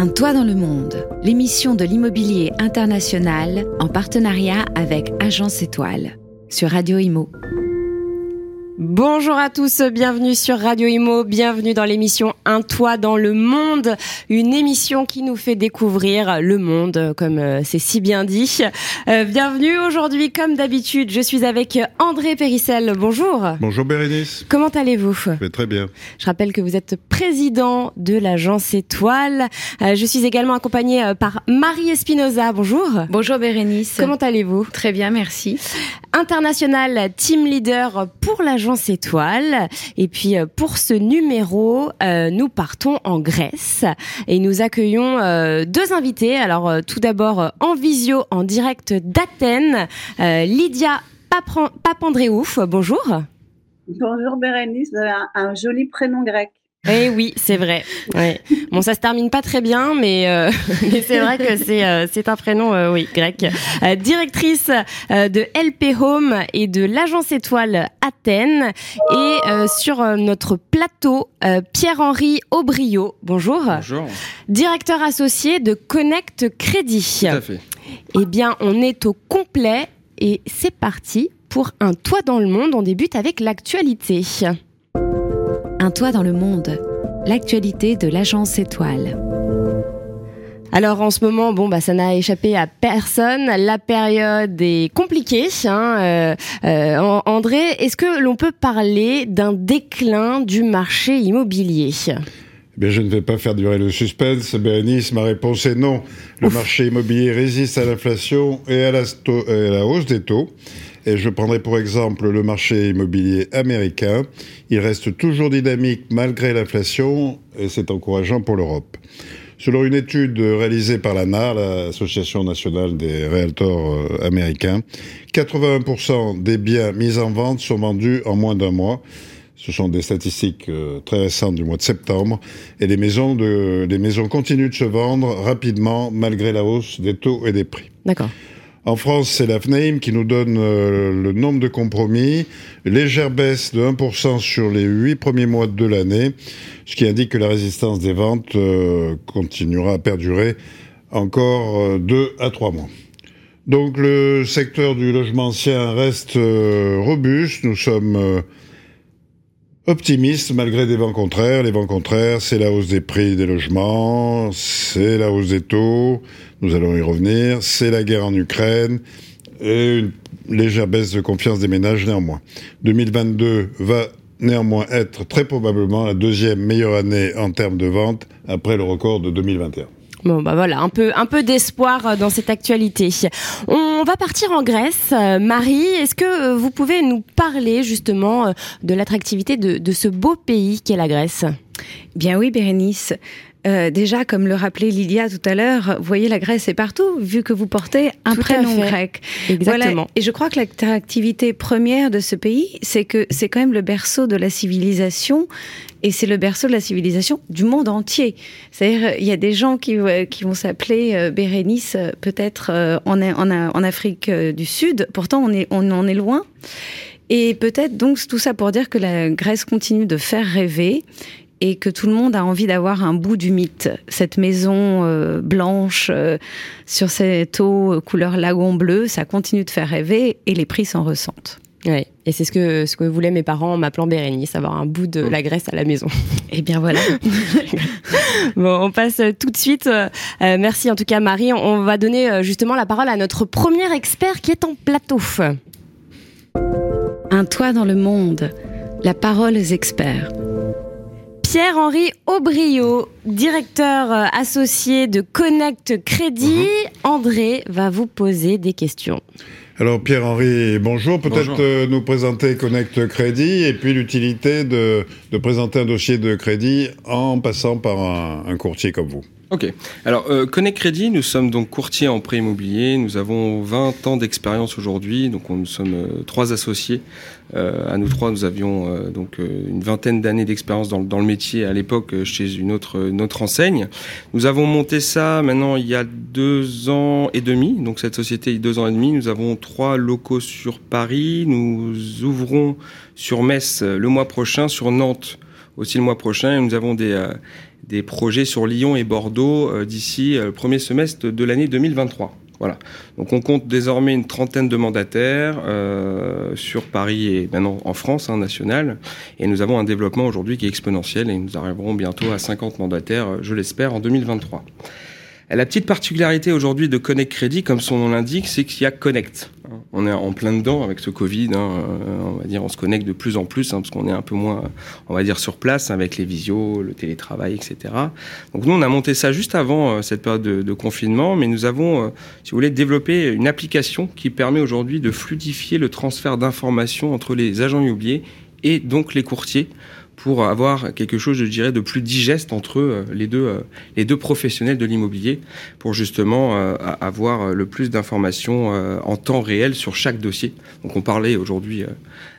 Un toit dans le monde, l'émission de l'immobilier international en partenariat avec Agence Étoile sur Radio Imo. Bonjour à tous, bienvenue sur Radio Imo, bienvenue dans l'émission Un toit dans le monde, une émission qui nous fait découvrir le monde, comme euh, c'est si bien dit. Euh, bienvenue aujourd'hui, comme d'habitude, je suis avec André Périssel. Bonjour. Bonjour Bérénice. Comment allez-vous? Très bien. Je rappelle que vous êtes président de l'agence Étoile. Euh, je suis également accompagnée par Marie Espinoza. Bonjour. Bonjour Bérénice. Comment allez-vous? Très bien, merci. International team leader pour l'agence Étoile. Et puis euh, pour ce numéro, euh, nous partons en Grèce et nous accueillons euh, deux invités. Alors tout d'abord en visio, en direct d'Athènes, Lydia Papandréouf. Bonjour. Bonjour Bérénice, un joli prénom grec. Eh oui, c'est vrai. Ouais. Bon, ça se termine pas très bien, mais, euh, mais c'est vrai que c'est euh, c'est un prénom, euh, oui, grec. directrice de LP Home et de l'agence étoile Athènes. Et sur notre plateau, Pierre-Henri Aubrio. Bonjour. Bonjour. Directeur associé de Connect Crédit. Tout à fait. Eh bien, on est au complet et c'est parti pour un toit dans le monde. On débute avec l'actualité. Un toit dans le monde, l'actualité de l'agence étoile. Alors en ce moment, bon bah ça n'a échappé à personne. La période est compliquée. Hein, euh, euh, André, est-ce que l'on peut parler d'un déclin du marché immobilier? Eh je ne vais pas faire durer le suspense. Bérénice, ma réponse est non. Le marché immobilier résiste à l'inflation et à la hausse des taux. Et je prendrai pour exemple le marché immobilier américain. Il reste toujours dynamique malgré l'inflation et c'est encourageant pour l'Europe. Selon une étude réalisée par l'ANAR, l'Association nationale des réaltors euh, américains, 81% des biens mis en vente sont vendus en moins d'un mois. Ce sont des statistiques euh, très récentes du mois de septembre. Et les maisons, les maisons continuent de se vendre rapidement malgré la hausse des taux et des prix. D'accord. En France, c'est la FNAIM qui nous donne euh, le nombre de compromis. Légère baisse de 1% sur les 8 premiers mois de l'année, ce qui indique que la résistance des ventes euh, continuera à perdurer encore 2 euh, à 3 mois. Donc le secteur du logement ancien reste robuste. Nous sommes optimistes malgré des vents contraires. Les vents contraires, c'est la hausse des prix des logements, c'est la hausse des taux, nous allons y revenir, c'est la guerre en Ukraine et une légère baisse de confiance des ménages néanmoins. 2022 va néanmoins être très probablement la deuxième meilleure année en termes de vente après le record de 2021. Bon bah voilà, un peu un peu d'espoir dans cette actualité. On va partir en Grèce. Marie, est-ce que vous pouvez nous parler justement de l'attractivité de, de ce beau pays qu'est la Grèce? Bien oui, Bérénice. Euh, déjà, comme le rappelait Lydia tout à l'heure, vous voyez, la Grèce est partout, vu que vous portez un prénom grec. Exactement. Et je crois que l'attractivité première de ce pays, c'est que c'est quand même le berceau de la civilisation, et c'est le berceau de la civilisation du monde entier. C'est-à-dire, il y a des gens qui, euh, qui vont s'appeler euh, Bérénice, peut-être en, en, en, Afrique du Sud, pourtant on, est, on en est loin. Et peut-être donc tout ça pour dire que la Grèce continue de faire rêver et que tout le monde a envie d'avoir un bout du mythe. Cette maison euh, blanche euh, sur cette eau euh, couleur lagon bleu, ça continue de faire rêver et les prix s'en ressentent. Oui, et c'est ce que, ce que voulaient mes parents en m'appelant Bérénice, avoir un bout de la Grèce à la maison. Et eh bien voilà. bon, on passe tout de suite. merci en tout cas Marie. On va donner justement la parole à notre premier expert qui est en plateau. Un toit dans le monde. La parole aux experts. Pierre-Henri Aubrio, directeur euh, associé de Connect Crédit. Mhm. André va vous poser des questions. Alors Pierre-Henri, bonjour. Peut-être euh, nous présenter Connect Crédit et puis l'utilité de, présenter un dossier de crédit en passant par un courtier comme vous. Ok. Alors, euh, Connect Crédit, nous sommes donc courtiers en prêt immobilier. Nous avons 20 ans d'expérience aujourd'hui. Donc, nous sommes euh, trois associés. Euh, à nous trois, nous avions euh, donc une vingtaine d'années d'expérience dans, dans, le métier à l'époque chez une autre, une enseigne. Nous avons monté ça maintenant il y a deux ans et demi. Donc, cette société, il y a deux ans et demi. Nous avons trois locaux sur Paris. Nous ouvrons sur Metz le mois prochain, sur Nantes aussi le mois prochain. Nous avons des des projets sur Lyon et Bordeaux d'ici le premier semestre de l'année 2023. Voilà. Donc on compte désormais une trentaine de mandataires euh, sur Paris et maintenant en France, hein, national. Et nous avons un développement aujourd'hui qui est exponentiel et nous arriverons bientôt à 50 mandataires, je l'espère, en 2023. La petite particularité aujourd'hui de Connect Crédit, comme son nom l'indique, c'est qu'il y a Connect. On est en plein dedans avec ce Covid. Hein, euh, on va dire, on se connecte de plus en plus hein, parce qu'on est un peu moins, on va dire, sur place avec les visios, le télétravail, etc. Donc nous, on a monté ça juste avant euh, cette période de, confinement, mais nous avons, euh, si vous voulez, développé une application qui permet aujourd'hui de fluidifier le transfert d'informations entre les agents immobiliers et donc les courtiers pour avoir quelque chose, je dirais, de plus digeste entre euh, les deux, euh, les deux professionnels de l'immobilier, pour justement euh, avoir le plus d'informations en temps réel sur chaque dossier. Donc on parlait aujourd'hui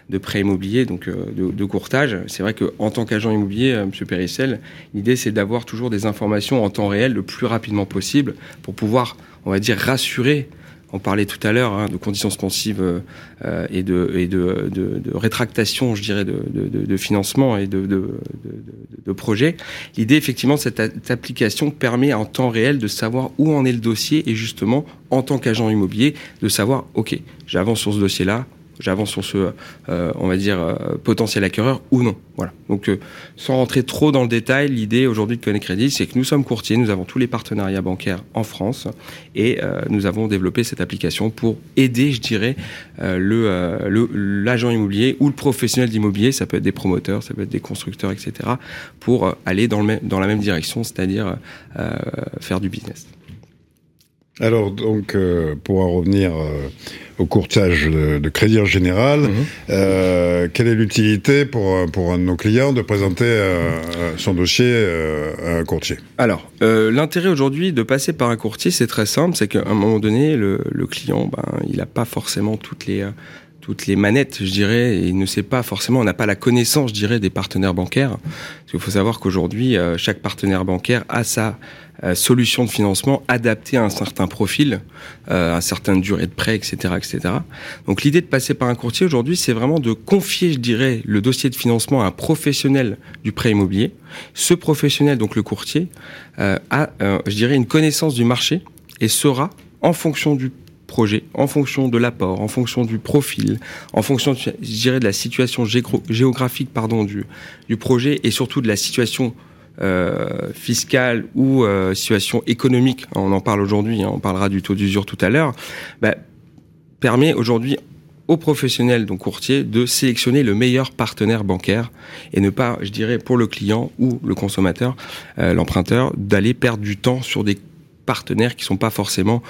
de prêt immobilier, donc de, de courtage. C'est vrai qu'en tant qu'agent immobilier, Monsieur Périssel, l'idée c'est d'avoir toujours des informations en temps réel le plus rapidement possible pour pouvoir, on va dire, rassurer on parlait tout à l'heure hein, de conditions suspensives euh, et, de, et de, de, de, rétractation, je dirais, de, de financement et de, de, projets. L'idée, effectivement, cette, cette application permet en temps réel de savoir où en est le dossier et justement, en tant qu'agent immobilier, de savoir, OK, j'avance sur ce dossier-là, j'avance sur ce, euh, on va dire, euh, potentiel acquéreur ou non. Voilà. Donc, euh, sans rentrer trop dans le détail, l'idée aujourd'hui de Connect Credit, c'est que nous sommes courtiers, nous avons tous les partenariats bancaires en France et nous avons développé cette application pour aider, je dirais, le l'agent immobilier ou le professionnel d'immobilier, ça peut être des promoteurs, ça peut être des constructeurs, etc., pour aller dans, le, dans la même direction, c'est-à-dire faire du business. Alors, donc, pour en revenir au courtage de, crédit en général. Mhm. Euh, quelle est l'utilité pour, pour un de nos clients de présenter euh, son dossier euh, à un courtier? Alors, l'intérêt aujourd'hui de passer par un courtier, c'est très simple, c'est qu'à un moment donné, le, client, ben, il n'a pas forcément toutes les toutes les manettes, je dirais, et il ne sait pas forcément, on n'a pas la connaissance, je dirais, des partenaires bancaires. Parce qu'il faut savoir qu'aujourd'hui, chaque partenaire bancaire a sa euh, solutions de financement adaptées à un certain profil, euh, à une certaine durée de prêt, etc., etc. Donc l'idée de passer par un courtier aujourd'hui, c'est vraiment de confier, je dirais, le dossier de financement à un professionnel du prêt immobilier. Ce professionnel, donc le courtier, euh, a, je dirais, une connaissance du marché et sera, en fonction du projet, en fonction de l'apport, en fonction du profil, en fonction, je dirais, de la situation géographique, pardon, du, du projet et surtout de la situation euh, fiscale ou euh, situation économique, on en parle aujourd'hui, hein, on parlera du taux d'usure tout à l'heure, bah, permet aujourd'hui aux professionnels, donc courtiers, de sélectionner le meilleur partenaire bancaire et ne pas, je dirais, pour le client ou le consommateur, euh, l'emprunteur, d'aller perdre du temps sur des partenaires qui sont pas forcément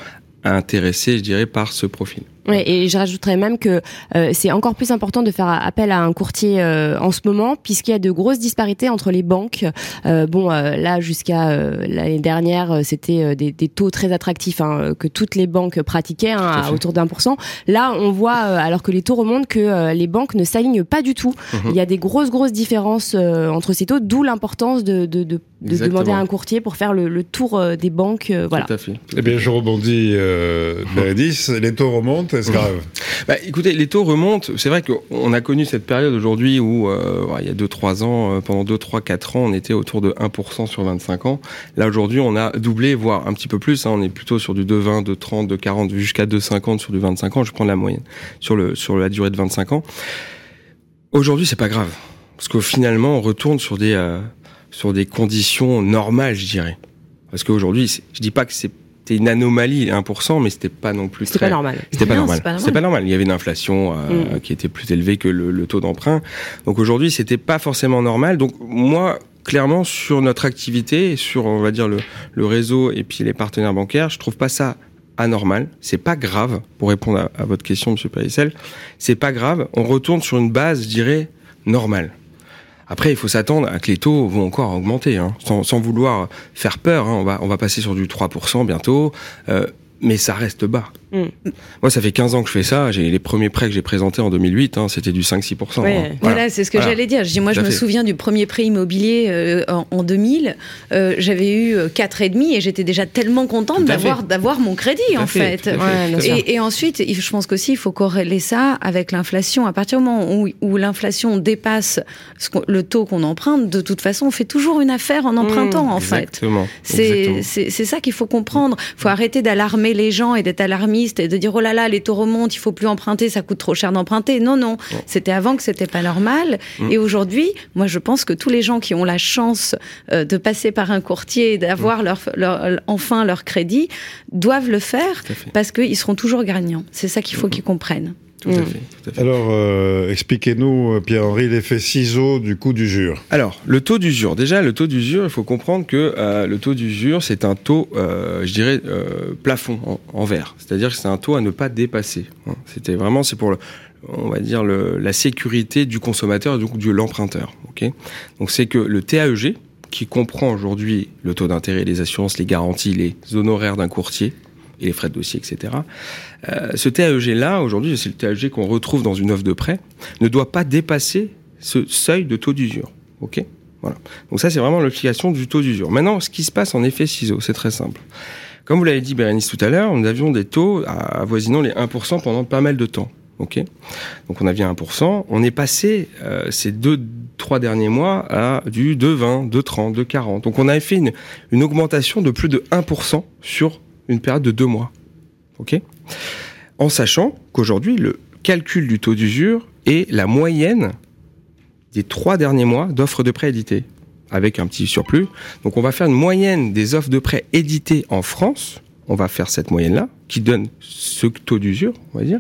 intéressés, je dirais, par ce profil. Ouais, et je rajouterais même que euh, c'est encore plus important de faire appel à un courtier euh, en ce moment, puisqu'il y a de grosses disparités entre les banques. Euh, bon, là, jusqu'à l'année dernière, c'était des, des, taux très attractifs hein, que toutes les banques pratiquaient, hein, à autour d'un pour cent. Là, on voit, alors que les taux remontent, que les banques ne s'alignent pas du tout. Mhm. Il y a des grosses, grosses différences entre ces taux, d'où l'importance de, de, de, de, demander à un courtier pour faire le, le tour des banques. voilà. Tout à fait. Eh bien, je rebondis, euh, les taux remontent est-ce grave bah, Écoutez, les taux remontent. C'est vrai qu'on a connu cette période aujourd'hui où, euh, il y a 2-3 ans, euh, pendant 2, 3, 4 ans, on était autour de 1% sur 25 ans. Là, aujourd'hui, on a doublé, voire un petit peu plus. Hein. on est plutôt sur du 2,20, 2,30, 2,40, jusqu'à 2,50 sur du 25 ans. Je prends la moyenne sur, le, sur la durée de 25 ans. Aujourd'hui, c'est pas grave. Parce que finalement, on retourne sur des, euh, sur des conditions normales, je dirais. Parce qu'aujourd'hui, je dis pas que c'est c'était une anomalie 1%, mais c'était pas non plus C'était pas normal. C'était pas, normal. C'était pas normal. Il y avait une inflation euh, mm. qui était plus élevée que le, taux d'emprunt. Donc aujourd'hui, c'était pas forcément normal. Donc moi, clairement, sur notre activité, sur on va dire le, le réseau et puis les partenaires bancaires, je trouve pas ça anormal. C'est pas grave. Pour répondre à, votre question, Monsieur Parissel, c'est pas grave. On retourne sur une base, je dirais, normale. Après, il faut s'attendre à que les taux vont encore augmenter, hein, sans, vouloir faire peur. Hein, on, va, on va passer sur du 3% bientôt. Euh, mais ça reste bas. Mm. Moi, ça fait 15 ans que je fais ça. J'ai les premiers prêts que j'ai présentés en 2008, hein, c'était du 5-6%. Ouais. hein. Voilà, Voilà. c'est ce que Voilà. j'allais dire. Je dis, moi, je me fait. souviens du premier prêt immobilier euh, en, en 2000. Euh, J'avais eu euh, quatre et demi et j'étais déjà tellement contente d'avoir fait. d'avoir mon crédit Tout en fait, fait. Ouais. Et, et ensuite, je pense qu'aussi, il faut corréler ça avec l'inflation. À partir du moment où, où l'inflation dépasse ce le taux qu'on emprunte, de toute façon, on fait toujours une affaire en empruntant, en fait. Exactement. Exactement. c'est- c'est ça qu'il faut comprendre. Il faut arrêter d'alarmer les gens et d'être alarmiste et de dire oh là là, les taux remontent, il faut plus emprunter, ça coûte trop cher d'emprunter. Non, non. C'était avant que c'était pas normal. Mm. Et aujourd'hui, moi, je pense que tous les gens qui ont la chance euh, de passer par un courtier et d'avoir leur, leur- enfin leur crédit doivent le faire parce qu'ils seront toujours gagnants. C'est ça qu'il faut qu'ils comprennent. Tout à Mm. fait, tout à fait. Alors, euh, expliquez-nous, Pierre-Henri, l'effet ciseau du coût d'usure. Alors, le taux d'usure. Déjà, le taux d'usure, il faut comprendre que euh, le taux d'usure, c'est un taux, euh, je dirais, euh, plafond en, en verre. C'est-à-dire que c'est un taux à ne pas dépasser. hein. C'était vraiment, c'est pour, le, on va dire, le, la sécurité du consommateur et donc de l'emprunteur. ok donc, c'est que le TAEG, qui comprend aujourd'hui le taux d'intérêt, les assurances, les garanties, les honoraires d'un courtier et les frais de dossier, etc. Euh, ce TAEG-là, aujourd'hui, c'est le TAEG qu'on retrouve dans une offre de prêt, ne doit pas dépasser ce seuil de taux d'usure. Ok? Voilà. Donc ça, c'est vraiment l'application du taux d'usure. Maintenant, ce qui se passe en effet ciseau, c'est très simple. Comme vous l'avez dit, Bérénice, tout à l'heure, nous avions des taux avoisinant les 1% pendant pas mal de temps. Ok? Donc on avait 1%. On est passé euh, ces deux, trois derniers mois à du 2,20, 2,30, 2,40. Donc on avait fait une augmentation de plus de 1% sur une période de deux mois. En sachant qu'aujourd'hui, le calcul du taux d'usure est la moyenne des trois derniers mois d'offres de prêt éditées, avec un petit surplus. Donc on va faire une moyenne des offres de prêt éditées en France. On va faire cette moyenne-là, qui donne ce taux d'usure, on va dire.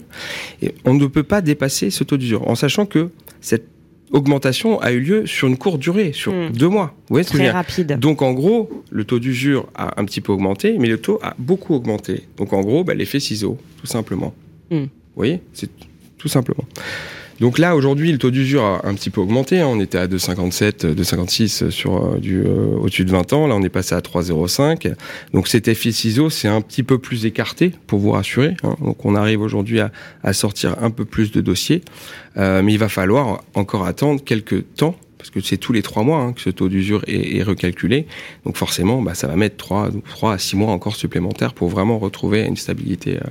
Et on ne peut pas dépasser ce taux d'usure, en sachant que cette augmentation a eu lieu sur une courte durée, sur Hmm. deux mois. Vous voyez ce que je veux Très dire rapide. donc en gros, le taux d'usure a un petit peu augmenté, mais le taux a beaucoup augmenté. Donc en gros, bah, l'effet ciseau, tout simplement. Hmm. Vous voyez C'est tout simplement. Donc là, aujourd'hui, le taux d'usure a un petit peu augmenté. hein. On était à 2,57, euh, 2,56 sur euh, du euh, au-dessus de 20 ans. Là, on est passé à 3,05. Donc cet effet ciseau, c'est un petit peu plus écarté, pour vous rassurer. hein. Donc on arrive aujourd'hui à, à sortir un peu plus de dossiers. Euh, mais il va falloir encore attendre quelques temps parce que c'est tous les trois mois hein, que ce taux d'usure est, est recalculé. Donc forcément, bah, ça va mettre trois, trois à six mois encore supplémentaires pour vraiment retrouver une stabilité euh,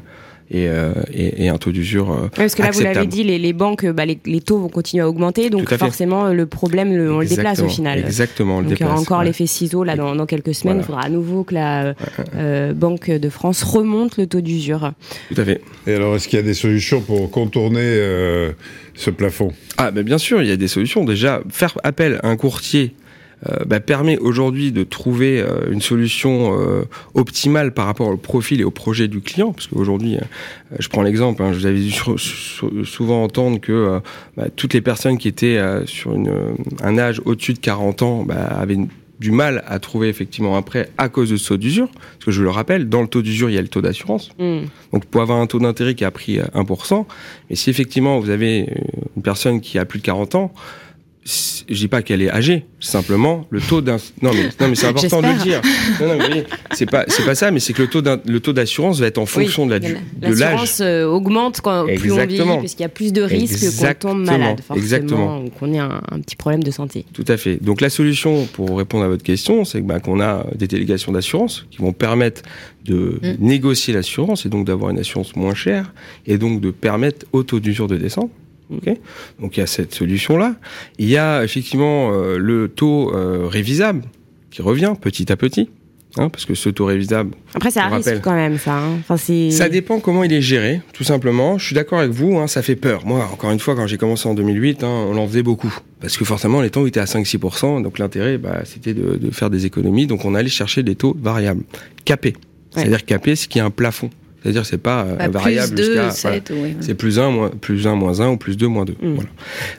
et, euh, et, et un taux d'usure. euh, Ouais, parce que là, vous l'avez dit, les, les banques, bah, les, les taux vont continuer à augmenter, donc à forcément, le problème, le- on le déplace au final. Exactement, on le Donc il y aura déplace, encore ouais. l'effet ciseau là dans, dans quelques semaines. Il faudra à nouveau que la euh, euh, Banque de France remonte le taux d'usure. Tout à fait. Et alors, est-ce qu'il y a des solutions pour contourner euh, ce plafond? Ah, ben bien sûr, il y a des solutions. Déjà, faire appel à un courtier euh, bah, permet aujourd'hui de trouver euh, une solution euh, optimale par rapport au profil et au projet du client. Parce qu'aujourd'hui, euh, je prends l'exemple, hein, je vous avais dû souvent entendre que euh, bah, toutes les personnes qui étaient euh, sur une, euh, un âge au-dessus de 40 ans bah, avaient une- du mal à trouver effectivement un prêt à cause de ce taux d'usure. Parce que je le rappelle, dans le taux d'usure, il y a le taux d'assurance. Hmm. Donc, pour avoir un taux d'intérêt qui a pris euh, 1%, mais si effectivement vous avez euh, une personne qui a plus de 40 ans, je dis pas qu'elle est âgée, simplement le taux d'un non mais non mais c'est important de le dire. Non non c'est pas c'est pas ça mais c'est que le taux d'un- le taux d'assurance va être en fonction de la du- de l'âge. L'assurance euh, augmente quand plus on vieillit, parce qu'il y a plus de risques qu'on tombe malade, forcément, Exactement. ou qu'on ait un, un petit problème de santé. Tout à fait. Donc la solution pour répondre à votre question, c'est que, bah, qu'on a des délégations d'assurance qui vont permettre de Mm. négocier l'assurance et donc d'avoir une assurance moins chère et donc de permettre au taux d'usure de descendre. Ok donc il y a cette solution-là. Il y a effectivement euh, le taux euh, révisable qui revient petit à petit. Hein, parce que ce taux révisable, Après, c'est Je un risque rappelle. quand même, ça. hein. Enfin, ça dépend comment il est géré, tout simplement. Je suis d'accord avec vous, hein, ça fait peur. Moi, encore une fois, quand j'ai commencé en 2008, hein, on en faisait beaucoup. Parce que forcément, les taux étaient à 5-6%, donc l'intérêt, bah, c'était de, de faire des économies. Donc on allait chercher des taux variables, capés. C'est-à-dire capés, c'est qu'il y a un plafond. C'est-à-dire c'est pas euh, Bah, variable plus 2, jusqu'à... 7, oui. C'est plus 1, moins, plus 1, moins 1 ou plus 2, moins 2. Mm. Voilà.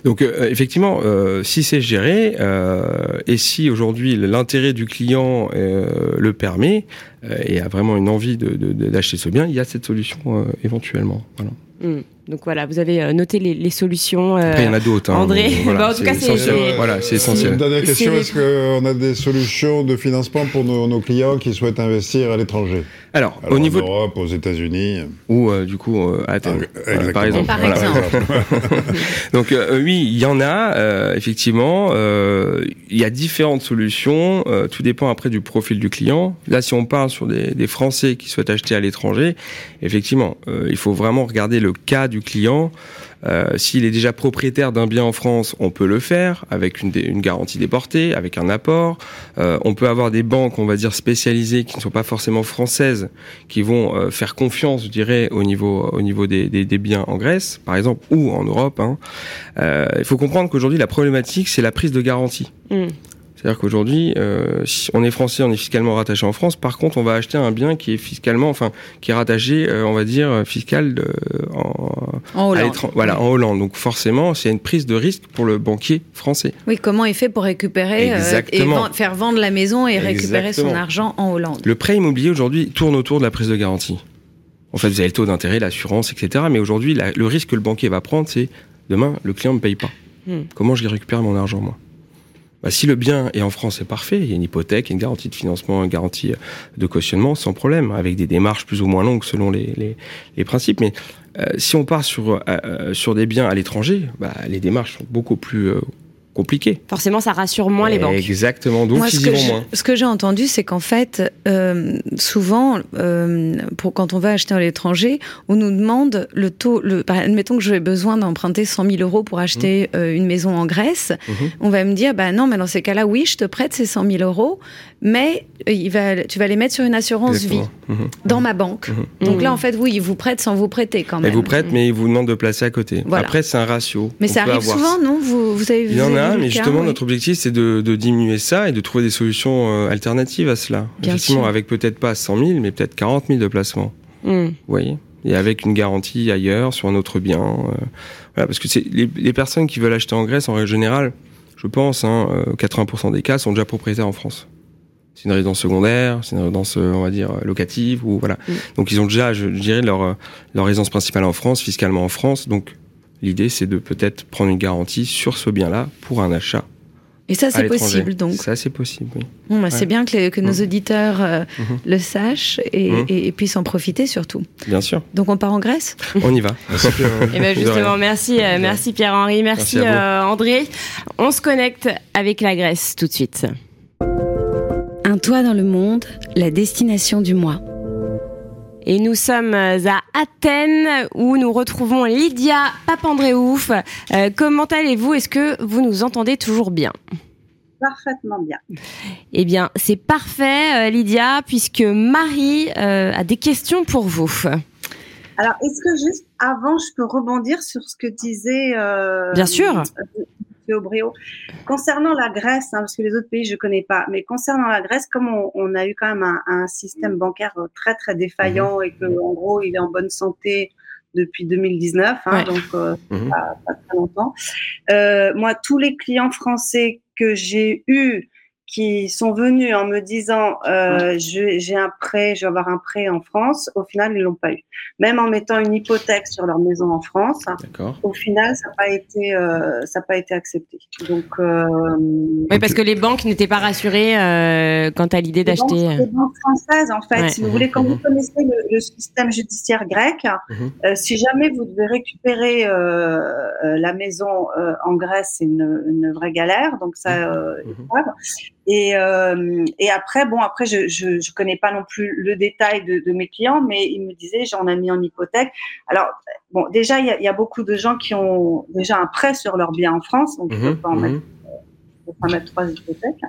Donc euh, effectivement, euh, si c'est géré, euh, et si aujourd'hui l'intérêt du client euh, le permet, euh, et a vraiment une envie de- de- de- d'acheter ce bien, il y a cette solution euh, éventuellement. Voilà. Hmm. Donc voilà, vous avez euh, noté les, les solutions. Euh, Après, il y en a d'autres. Hein, André, voilà, bah, en tout cas, c'est essentiel. Voilà, c'est essentiel. Une dernière question est-ce qu'on a des solutions de financement pour nos, nos clients qui souhaitent investir à l'étranger? Alors, Alors, au niveau en Europe, aux États-Unis. ou euh, du coup euh, à Athènes, Ah, par exemple. Par Voilà. exemple. Donc euh, oui, il y en a euh, effectivement. euh, il y a différentes solutions. euh, tout dépend après du profil du client. Là, si on parle sur des, des Français qui souhaitent acheter à l'étranger, effectivement, euh, il faut vraiment regarder le cas du client. Euh, S'il est déjà propriétaire d'un bien en France, on peut le faire avec une, garantie déportée, avec un apport. Euh, on peut avoir des banques, on va dire spécialisées, qui ne sont pas forcément françaises, qui vont euh, faire confiance, je dirais, au niveau au niveau des, biens en Grèce, par exemple, ou en Europe. hein. Il faut comprendre qu'aujourd'hui, la problématique, c'est la prise de garantie. Hmm. C'est-à-dire qu'aujourd'hui, euh, si on est français, on est fiscalement rattaché en France. Par contre, on va acheter un bien qui est fiscalement, enfin, qui est rattaché, euh, on va dire, euh, fiscal de, en, En Hollande. voilà, en Hollande. Donc forcément, c'est une prise de risque pour le banquier français. Oui, comment il fait pour récupérer euh, et faire vendre la maison et récupérer son argent en Hollande Le prêt immobilier aujourd'hui tourne autour de la prise de garantie. En fait, vous avez le taux d'intérêt, l'assurance, etc. Mais aujourd'hui, le risque que le banquier va prendre, c'est demain, le client ne me paye pas. Hmm. Comment je récupère mon argent, moi? Bah, Si le bien est en France, c'est parfait. Il y a une hypothèque, une garantie de financement, une garantie de cautionnement, sans problème, avec des démarches plus ou moins longues selon les, principes. Mais euh, si on part sur, euh, euh, sur des biens à l'étranger, bah, les démarches sont beaucoup plus compliquées. Forcément, ça rassure moins les banques. Exactement, donc Moi, ils ce y que vont je- moins. ce que j'ai entendu, c'est qu'en fait, euh, souvent, euh, pour quand on va acheter à l'étranger, on nous demande le taux. Le, admettons que j'ai besoin d'emprunter 100 000 euros pour acheter euh, une maison en Grèce. Mhm. On va me dire, bah non, mais dans ces cas-là, oui, je te prête ces 100 000 euros, mais euh, il va, tu vas les mettre sur une assurance Exactement. vie Mhm. dans ma banque. Mhm. Donc Mhm. là, en fait, oui, ils vous prêtent sans vous prêter quand même. Elle vous prête, mais il vous demande de placer à côté. Voilà. Après, c'est un ratio. Mais On ça arrive avoir- souvent, non vous, vous avez Il y en a, vu mais cas, justement, oui. notre objectif, c'est de, de diminuer ça et de trouver des solutions euh, alternatives à cela. Bien Effectivement, sûr. avec peut-être pas 100 000, mais peut-être 40 000 de placements. Hmm. Vous voyez Et avec une garantie ailleurs, sur un autre bien. euh, voilà, parce que c'est les, les personnes qui veulent acheter en Grèce, en règle générale, je pense, hein, euh, 80% des cas sont déjà propriétaires en France. C'est une résidence secondaire, c'est une résidence, euh, on va dire, euh, locative, ou voilà. Mm. Donc ils ont déjà, je, je dirais, leur, euh, leur résidence principale en France, fiscalement en France. Donc l'idée, c'est de peut-être prendre une garantie sur ce bien-là pour un achat. Et ça, c'est possible, donc. Ça, c'est possible, oui. Bon, bah, C'est bien que, les- que nos Mhm. auditeurs euh, Mhm. le sachent et, Mhm. et- et puissent en profiter surtout. Bien sûr. Donc on part en Grèce? On y va. Et ben justement, merci, euh, merci Pierre-Henri, merci, euh, André. On se connecte avec la Grèce tout de suite. Un toit dans le monde, la destination du mois. Et nous sommes à Athènes où nous retrouvons Lydia Papandréouf. Euh, comment allez-vous? Est-ce que vous nous entendez toujours bien? Parfaitement bien. Eh bien, c'est parfait, euh, Lydia, puisque Marie euh, a des questions pour vous. Alors, est-ce que juste avant, je peux rebondir sur ce que disait euh, Bien sûr. M. Aubréau concernant la Grèce, hein, parce que les autres pays je connais pas, mais concernant la Grèce, comme on, on a eu quand même un, un système bancaire très très défaillant et que en gros il est en bonne santé depuis 2019, hein, Ouais. donc euh, Mhm. pas, pas très longtemps. Euh, moi, tous les clients français que j'ai eus qui sont venus en me disant euh, j'ai un prêt, je vais avoir un prêt en France, au final ils l'ont pas eu. Même en mettant une hypothèque sur leur maison en France, D'accord. au final ça n'a pas été euh, ça n'a pas été accepté. Donc euh, Oui, parce que les banques n'étaient pas rassurées euh, quant à l'idée d'acheter. euh, les banques françaises en fait, Ouais. si vous voulez, quand vous connaissez le, le système judiciaire grec, Mhm. euh, si jamais vous devez récupérer euh, euh, la maison euh, en Grèce, c'est une, une vraie galère. Donc ça, euh, Mhm. savent. Et, euh, et après, bon, après, je, je, je connais pas non plus le détail de, de mes clients, mais ils me disaient, j'en ai mis en hypothèque. Alors, bon, déjà, il y a, y a beaucoup de gens qui ont déjà un prêt sur leur bien en France, donc ils peuvent pas en mettre Mhm. faut pas mettre trois hypothèques.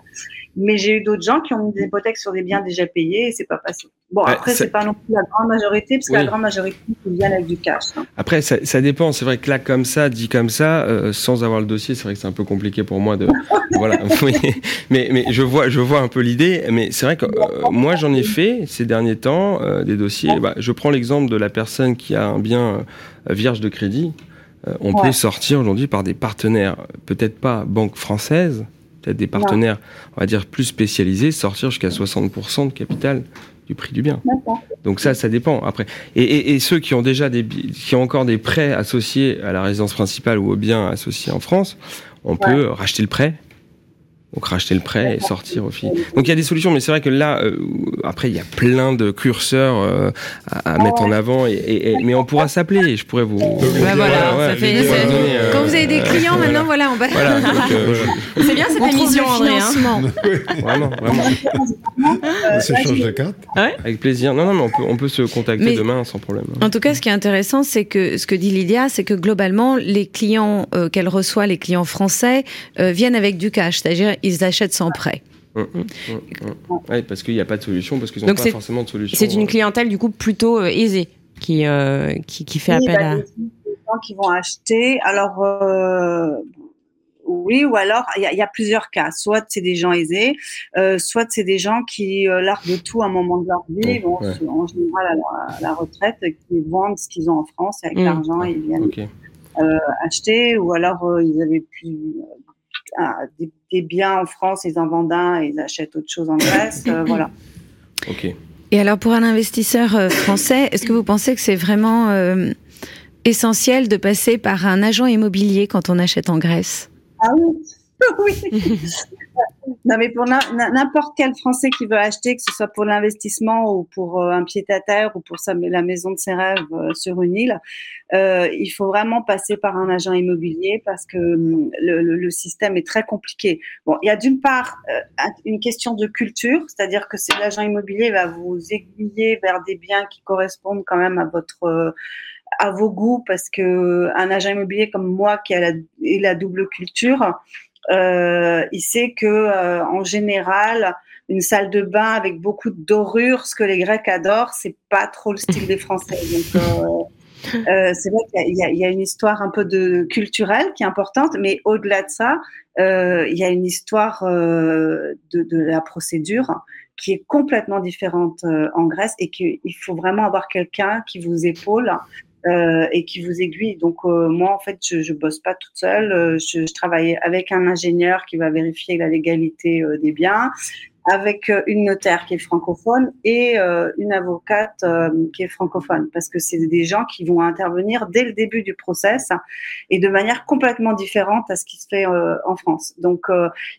Mais j'ai eu d'autres gens qui ont mis des hypothèques sur des biens déjà payés et c'est pas passé. Bon, Ouais, après, c'est- c'est pas non plus la grande majorité, parce que Oui. la grande majorité, ils viennent avec du cash. hein. Après, ça, ça dépend. C'est vrai que là, comme ça, dit comme ça, euh, sans avoir le dossier, c'est vrai que c'est un peu compliqué pour moi de. voilà. Oui. Mais, mais je vois, je vois un peu l'idée. Mais c'est vrai que euh, moi, j'en ai fait ces derniers temps euh, des dossiers. Bah, je prends l'exemple de la personne qui a un bien euh, vierge de crédit. Euh, on Ouais. peut sortir aujourd'hui par des partenaires, peut-être pas banque française, peut-être des partenaires, on va dire plus spécialisés, sortir jusqu'à 60% de capital du prix du bien. Donc ça, ça dépend après. Et, ceux qui ont déjà des, qui ont encore des prêts associés à la résidence principale ou aux biens associés en France, on peut racheter le prêt donc racheter le prêt et sortir au fil. Donc il y a des solutions, mais c'est vrai que là, euh, après il y a plein de curseurs euh, à, mettre en avant, et, mais on pourra s'appeler. Je pourrais vous. Bah voilà, ça fait, euh, Quand vous avez des clients maintenant, voilà, on va. Voilà, c'est bien cette émission, André. Hein. vraiment, vraiment. on s'échange de cartes. Avec plaisir. Non, non, mais on peut, on peut se contacter demain sans problème. En tout cas, ce qui est intéressant, c'est que ce que dit Lydia, c'est que globalement, les clients qu'elle reçoit, les clients français, viennent avec du cash, c'est-à-dire ils achètent sans prêt. Hum, hum, oui, parce qu'il n'y a pas de solution, parce qu'ils n'ont pas forcément de solution. C'est une euh. clientèle du coup plutôt euh, aisée qui, euh, qui, qui, fait appel bah, à. Les gens qui vont acheter. Alors, oui, ou alors il y, a plusieurs cas. Soit c'est des gens aisés, soit c'est des gens qui larguent tout à un moment de leur vie, vont en général à la, retraite, qui vendent ce qu'ils ont en France et avec l'argent ils viennent acheter, ou alors ils avaient plus des, biens en France, ils en vendent un et ils achètent autre chose en Grèce. Euh, voilà. Ok. Et alors, pour un investisseur euh, français, est-ce que vous pensez que c'est vraiment euh, essentiel de passer par un agent immobilier quand on achète en Grèce? Ah oui, oui. Non, mais pour n'importe quel Français qui veut acheter, que ce soit pour l'investissement ou pour euh, un pied-à-terre ou pour la maison de ses rêves euh, sur une île, euh, il faut vraiment passer par un agent immobilier parce que hum, le, système est très compliqué. Bon, il y a d'une part une question de culture, c'est-à-dire que l'agent immobilier va vous aiguiller vers des biens qui correspondent quand même à votre à vos goûts parce que un agent immobilier comme moi qui a la double culture euh, il sait que euh, en général, une salle de bain avec beaucoup de dorures, ce que les Grecs adorent, c'est pas trop le style des Français. Donc, euh, c'est vrai qu'il y, y, a une histoire un peu de culturelle qui est importante, mais au-delà de ça, il y a une histoire de, de, la procédure qui est complètement différente en Grèce et qu'il faut vraiment avoir quelqu'un qui vous épaule euh, et qui vous aiguille. Donc euh, moi en fait je, je bosse pas toute seule, euh, je, je, travaille avec un ingénieur qui va vérifier la légalité des biens avec euh, une notaire qui est francophone et euh, une avocate euh, qui est francophone, parce que c'est des gens qui vont intervenir dès le début du process et de manière complètement différente à ce qui se fait en France. Donc,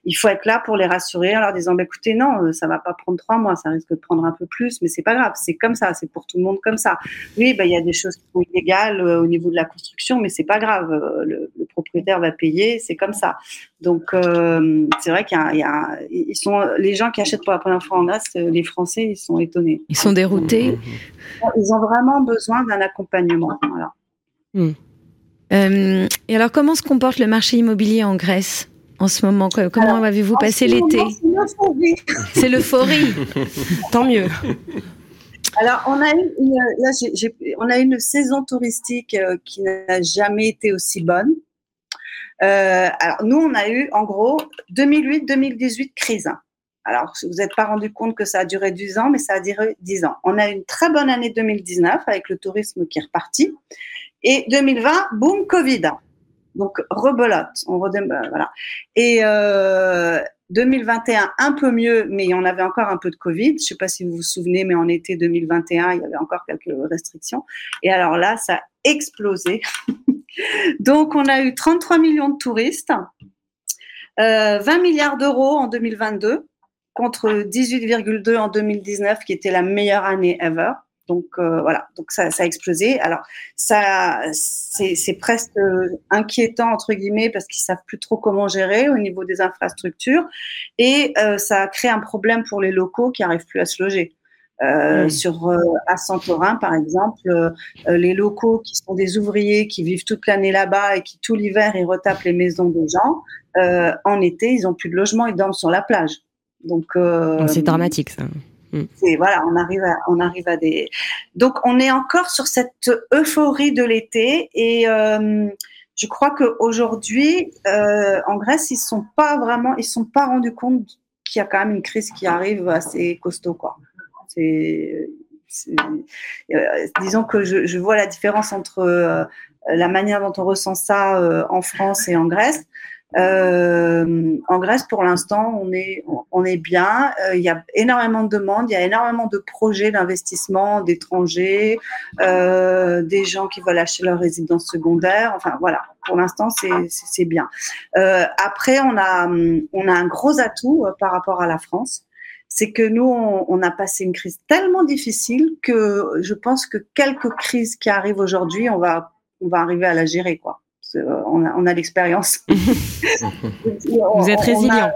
il faut être là pour les rassurer en leur disant, bah, écoutez, non, ça va pas prendre trois mois, ça risque de prendre un peu plus, mais c'est pas grave, c'est comme ça, c'est pour tout le monde comme ça. Oui, bah, il y a des choses qui sont illégales au niveau de la construction, mais c'est pas grave, le, le, propriétaire va payer, c'est comme ça. Donc, c'est vrai qu'il y, y a, ils sont les gens qui achètent pour la première fois en Grèce, euh, les Français, ils sont étonnés. Ils sont déroutés. Ils ont vraiment besoin d'un accompagnement. Euh, et alors, comment se comporte le marché immobilier en Grèce en ce moment? Comment avez-vous passé l'été? C'est l'euphorie. Tant mieux. Alors, on a eu une, là, on a une saison touristique euh, qui n'a jamais été aussi bonne. Alors, nous, on a eu, en gros, 2008-2018 crise. Alors, vous n'êtes pas rendu compte que ça a duré 10 ans, mais ça a duré 10 ans. On a une très bonne année 2019 avec le tourisme qui est reparti. Et 2020, boum, Covid. Donc, rebelote. Voilà. Et euh, 2021, un peu mieux, mais il y en avait encore un peu de Covid. Je ne sais pas si vous vous souvenez, mais en été 2021, il y avait encore quelques restrictions. Et alors là, ça a explosé. Donc, on a eu 33 millions de touristes, euh, 20 milliards d'euros en 2022 contre 18,2 en 2019, qui était la meilleure année ever. Donc euh, voilà, donc ça, ça, a explosé. Alors ça, c'est presque inquiétant entre guillemets parce qu'ils savent plus trop comment gérer au niveau des infrastructures et euh, ça crée un problème pour les locaux qui arrivent plus à se loger. Euh, Sur euh, à Santorin, par exemple, euh, les locaux qui sont des ouvriers qui vivent toute l'année là-bas et qui tout l'hiver ils retapent les maisons des gens, en été ils ont plus de logement, ils dorment sur la plage. Donc euh, c'est dramatique ça. Mm. voilà, on arrive à, on arrive à des. Donc on est encore sur cette euphorie de l'été et euh, je crois qu'aujourd'hui euh, en Grèce ils sont pas vraiment, ils sont pas rendus compte qu'il y a quand même une crise qui arrive assez costaud quoi. C'est disons que je, vois la différence entre la manière dont on ressent ça en France et en Grèce. Euh, en Grèce, pour l'instant, on est, on est bien. Euh, il y a énormément de demandes, il y a énormément de projets d'investissement d'étrangers, euh, des gens qui veulent acheter leur résidence secondaire. Enfin, voilà. Pour l'instant, c'est bien. Euh, après, on a, on a un gros atout euh, par rapport à la France. C'est que nous, on, on, a passé une crise tellement difficile que je pense que quelques crises qui arrivent aujourd'hui, on va, on va arriver à la gérer, quoi. Euh, on a, l'expérience. Vous êtes résilient.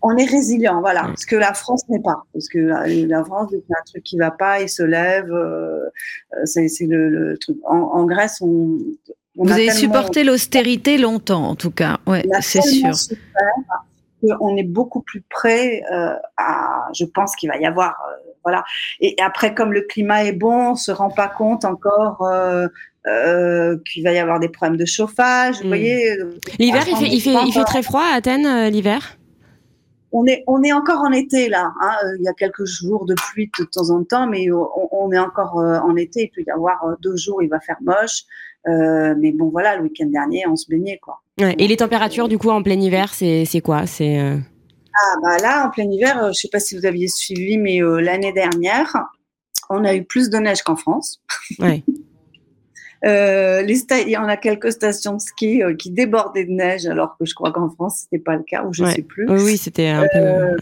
On, est résilient, voilà. Ce que la France n'est pas. Parce que la, France, dès un truc qui va pas, il se lève. Euh, euh, c'est le, truc. En, Grèce, on. Vous avez supporté l'austérité longtemps, en tout cas. Ouais, c'est sûr. On est beaucoup plus près à. Je pense qu'il va y avoir. voilà. Et, après, comme le climat est bon, on se rend pas compte encore euh, qu'il va y avoir des problèmes de chauffage. Vous hmm. voyez. Euh, l'hiver, il fait, il fait, il fait très froid à Athènes euh, l'hiver? On est, on est encore en été là. Hein. Il y a quelques jours de pluie de temps en temps, mais on, est encore en été. Il peut y avoir deux jours, il va faire moche. mais bon, voilà, le week-end dernier, on se baignait quoi. Et les températures du coup en plein hiver, c'est, quoi? C'est ah bah là, en plein hiver, je sais pas si vous aviez suivi, mais l'année dernière, on a eu plus de neige qu'en France. Ouais. Euh, les il y en a quelques stations de ski euh, qui débordaient de neige, alors que je crois qu'en France c'était pas le cas, ou je sais plus. Oui, c'était un peu. Euh,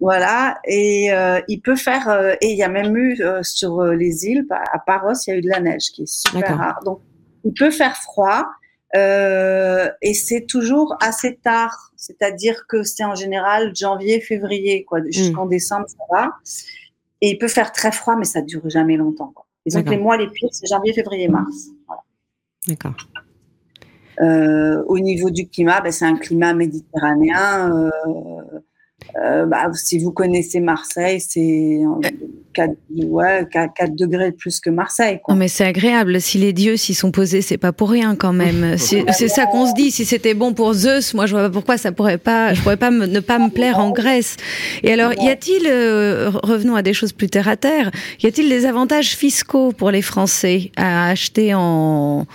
voilà, et euh, il peut faire, et il y a même eu sur les îles, à Paros, il y a eu de la neige qui est super rare. Donc, il peut faire froid, et c'est toujours assez tard, c'est-à-dire que c'est en général janvier, février, quoi, jusqu'en hmm. décembre, ça va. Et il peut faire très froid, mais ça dure jamais longtemps. Quoi. Disons que les mois les pires, c'est janvier, février, mars. D'accord. Euh, au niveau du climat, ben, c'est un climat méditerranéen. Euh, euh, bah, si vous connaissez Marseille, c'est 4, ouais, 4, degrés plus que Marseille. Quoi. Non, mais c'est agréable. Si les dieux s'y sont posés, c'est pas pour rien quand même. C'est ça qu'on se dit. Si c'était bon pour Zeus, moi je vois pas pourquoi ça pourrait pas, je pourrais pas ne pas me plaire en Grèce. Et alors, y a-t-il, euh, revenons à des choses plus terre à terre, y a-t-il des avantages fiscaux pour les Français à acheter en,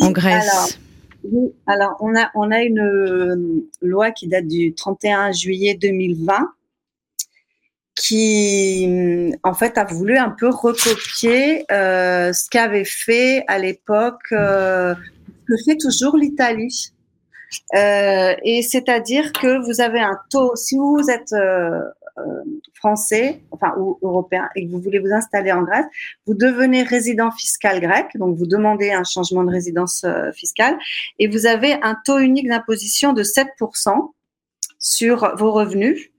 en Grèce? oui, alors on a, on a une euh, loi qui date du 31 juillet 2020 qui en fait a voulu un peu recopier euh, ce qu'avait fait à l'époque, euh, que fait toujours l'Italie. Euh, et c'est-à-dire que vous avez un taux, si vous êtes euh, euh, français, enfin ou européen, et que vous voulez vous installer en Grèce, vous devenez résident fiscal grec, donc vous demandez un changement de résidence euh, fiscale, et vous avez un taux unique d'imposition de 7% sur vos revenus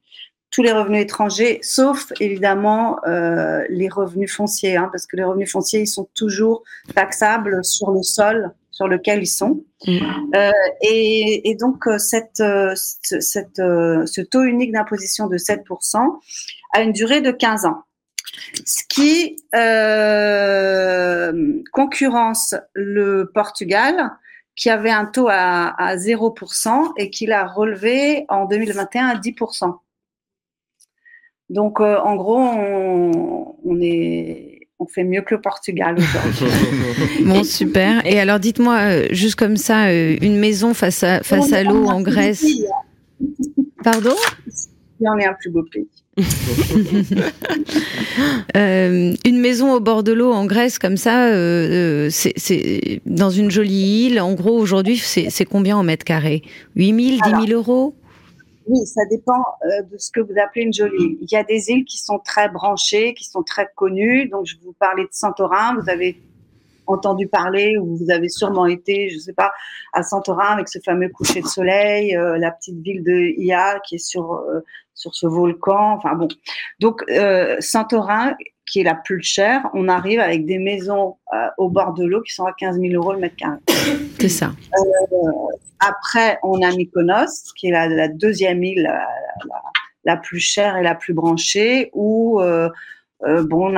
tous les revenus étrangers, sauf évidemment euh, les revenus fonciers, hein, parce que les revenus fonciers, ils sont toujours taxables sur le sol sur lequel ils sont. Mm. Euh, et, et, donc, euh, cette, euh, cette, euh, ce taux unique d'imposition de 7% a une durée de 15 ans. Ce qui euh, concurrence le Portugal, qui avait un taux à, à 0% et qui l'a relevé en 2021 à 10%. Donc, en gros, on, on est on fait mieux que le Portugal aujourd'hui. bon, super. Et alors, dites-moi, euh, juste comme ça, euh, une maison face à, face à l'eau en Grèce. Hein. Pardon? Il en est un plus beau pays. Euh, une maison au bord de l'eau en Grèce comme ça, c'est dans une jolie île. En gros, aujourd'hui, c'est combien en mètre carré 8 000, 10 000 euros? Oui, ça dépend euh, de ce que vous appelez une jolie île. Il y a des îles qui sont très branchées, qui sont très connues. Donc, je vous parlais de Santorin. Vous avez entendu parler ou vous avez sûrement été, je ne sais pas, à Santorin avec ce fameux coucher de soleil, euh, la petite ville de Ia qui est sur euh, sur ce volcan. Enfin bon, donc Santorin qui est la plus chère, on arrive avec des maisons au bord de l'eau qui sont à 15 000 euros le mètre carré. C'est ça. Après, on a Mykonos, qui est la, deuxième île la, plus chère et la plus branchée, où euh, euh, bon,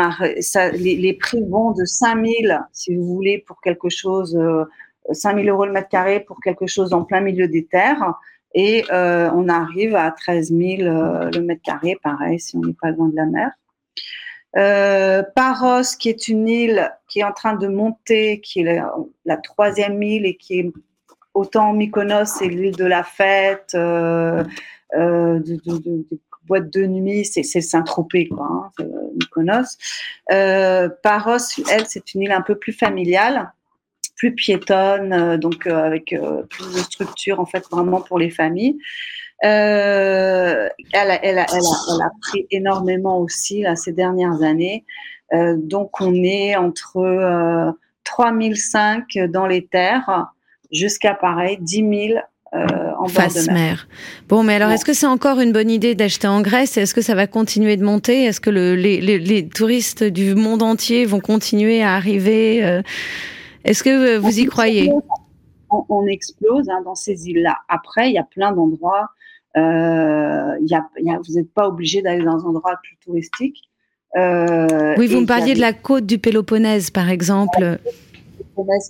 les, prix vont de 5 000, si vous voulez, pour quelque chose, euh, 5 000 euros le mètre carré pour quelque chose en plein milieu des terres, et euh, on arrive à 13 000 le mètre carré, pareil, si on n'est pas loin de la mer. Paros, qui est une île qui est en train de monter, qui est la, troisième île et qui est autant Mykonos, c'est l'île de la fête, euh, euh, de, de, de, de nuit, c'est Saint-Tropez, quoi, hein, Mykonos. Euh, Paros, elle, c'est une île un peu plus familiale, plus piétonne, donc avec plus de structure, en fait, vraiment pour les familles. Euh, elle, a, elle, a, elle, a, elle, a, pris énormément aussi là, ces dernières années. Euh, donc, on est entre euh, 3005 dans les terres jusqu'à pareil 10 000 euh, en face mer. Bon, mais alors, est-ce que c'est encore une bonne idée d'acheter en Grèce? Est-ce que ça va continuer de monter? Est-ce que le, les, les, les, touristes du monde entier vont continuer à arriver euh, Est-ce que vous y croyez? on, on explose hein, dans ces îles-là. Après, il y a plein d'endroits. Euh, y a, y a, vous n'êtes pas obligé d'aller dans un endroit plus touristique. Euh, oui, vous me parliez de la côte du Péloponnèse, par exemple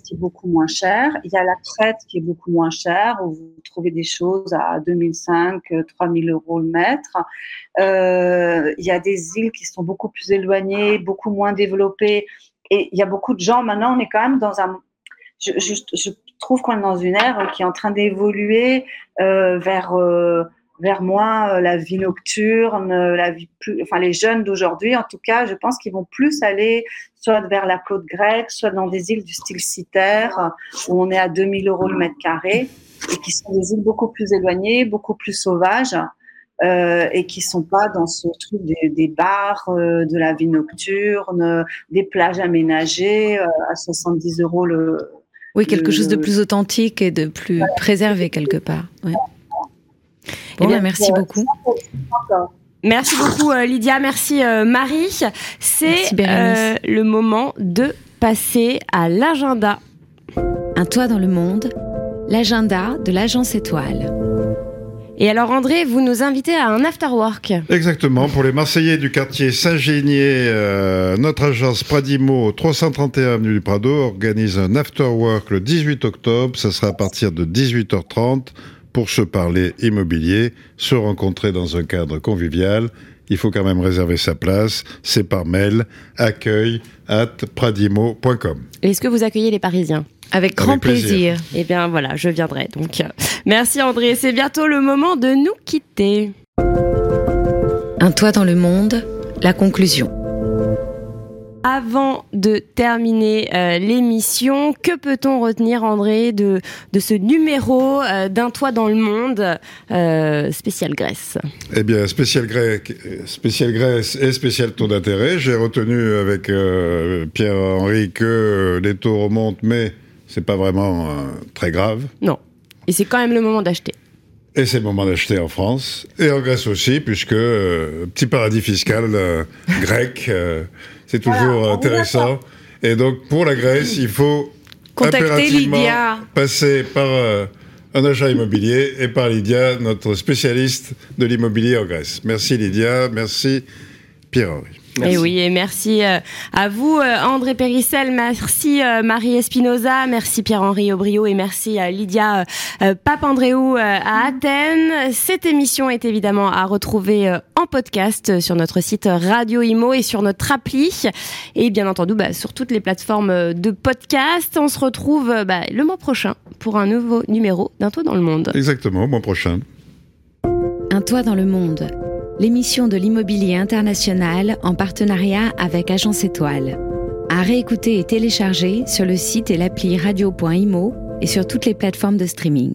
qui est beaucoup moins cher. Il y a la Crète qui est beaucoup moins chère, où vous trouvez des choses à 2005, 3000 euros le mètre. Euh, il y a des îles qui sont beaucoup plus éloignées, beaucoup moins développées. Et il y a beaucoup de gens, maintenant, on est quand même dans un... Je, je, je trouve qu'on est dans une ère qui est en train d'évoluer euh, vers... Euh, vers moins euh, la vie nocturne, la vie plus, enfin les jeunes d'aujourd'hui, en tout cas, je pense qu'ils vont plus aller soit vers la côte grecque, soit dans des îles du style Citer, où on est à 2000 euros le mètre carré, et qui sont des îles beaucoup plus éloignées, beaucoup plus sauvages, euh, et qui sont pas dans ce truc des, des bars, euh, de la vie nocturne, des plages aménagées euh, à 70 euros le. Oui, quelque le, chose de plus authentique et de plus voilà. préservé quelque part. Ouais. Bon, eh bien, merci beaucoup. Merci beaucoup euh, Lydia, merci euh, Marie. C'est euh, le moment de passer à l'agenda. Un toit dans le monde, l'agenda de l'agence étoile. Et alors André, vous nous invitez à un afterwork. Exactement, pour les Marseillais du quartier Saint-Génier, euh, notre agence Pradimo 331 avenue du Prado organise un afterwork le 18 octobre, ça sera à partir de 18h30 pour se parler immobilier, se rencontrer dans un cadre convivial. Il faut quand même réserver sa place. C'est par mail accueil at pradimo.com. Est-ce que vous accueillez les Parisiens? Avec grand Avec plaisir. plaisir. Eh bien voilà, je viendrai. Donc, merci André. C'est bientôt le moment de nous quitter. Un toit dans le monde, la conclusion. Avant de terminer euh, l'émission, que peut-on retenir, André, de, de ce numéro euh, d'un toit dans le monde euh, spécial Grèce? Eh bien, spécial, grec, spécial Grèce et spécial taux d'intérêt. J'ai retenu avec Pierre-Henri que les taux remontent, mais c'est pas vraiment très grave. Non. Et c'est quand même le moment d'acheter. Et c'est le moment d'acheter en France et en Grèce aussi, puisque euh, petit paradis fiscal euh, grec, euh, c'est toujours voilà, intéressant. Et donc pour la Grèce, il faut contacter Lydia, passer par un achat immobilier et par Lydia, notre spécialiste de l'immobilier en Grèce. Merci Lydia, merci Pierre-Henri. Merci. Et oui, et merci euh, à vous, euh, André Périssel, merci euh, Marie Espinoza, merci Pierre-Henri Aubrio et merci à Lydia Papandréou à Athènes. Cette émission est évidemment à retrouver en podcast sur notre site Radio Imo et sur notre appli. Et bien entendu, bah, sur toutes les plateformes de podcast. On se retrouve bah, le mois prochain pour un nouveau numéro d'un toit dans le monde. Exactement, au mois prochain. Un toit dans le monde l'émission de l'immobilier international en partenariat avec Agence Étoile. À réécouter et télécharger sur le site et l'appli radio.imo et sur toutes les plateformes de streaming.